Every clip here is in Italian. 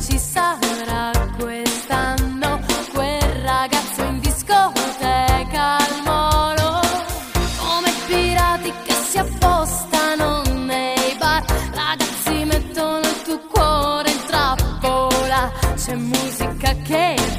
ci sarà quest'anno quel ragazzo in discoteca al molo. Come pirati che si appostano nei bar ragazzi mettono il tuo cuore in trappola. C'è musica che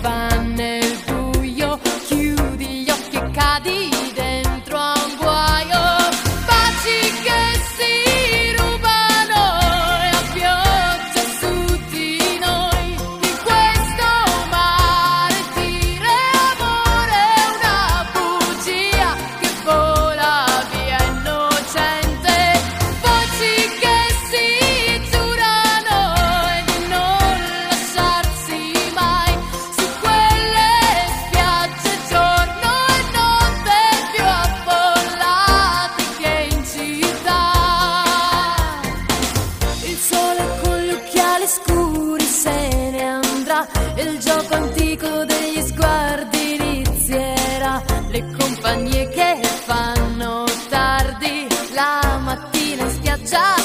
gioco antico degli sguardi inizierà, le compagnie che fanno tardi, la mattina in spiaggia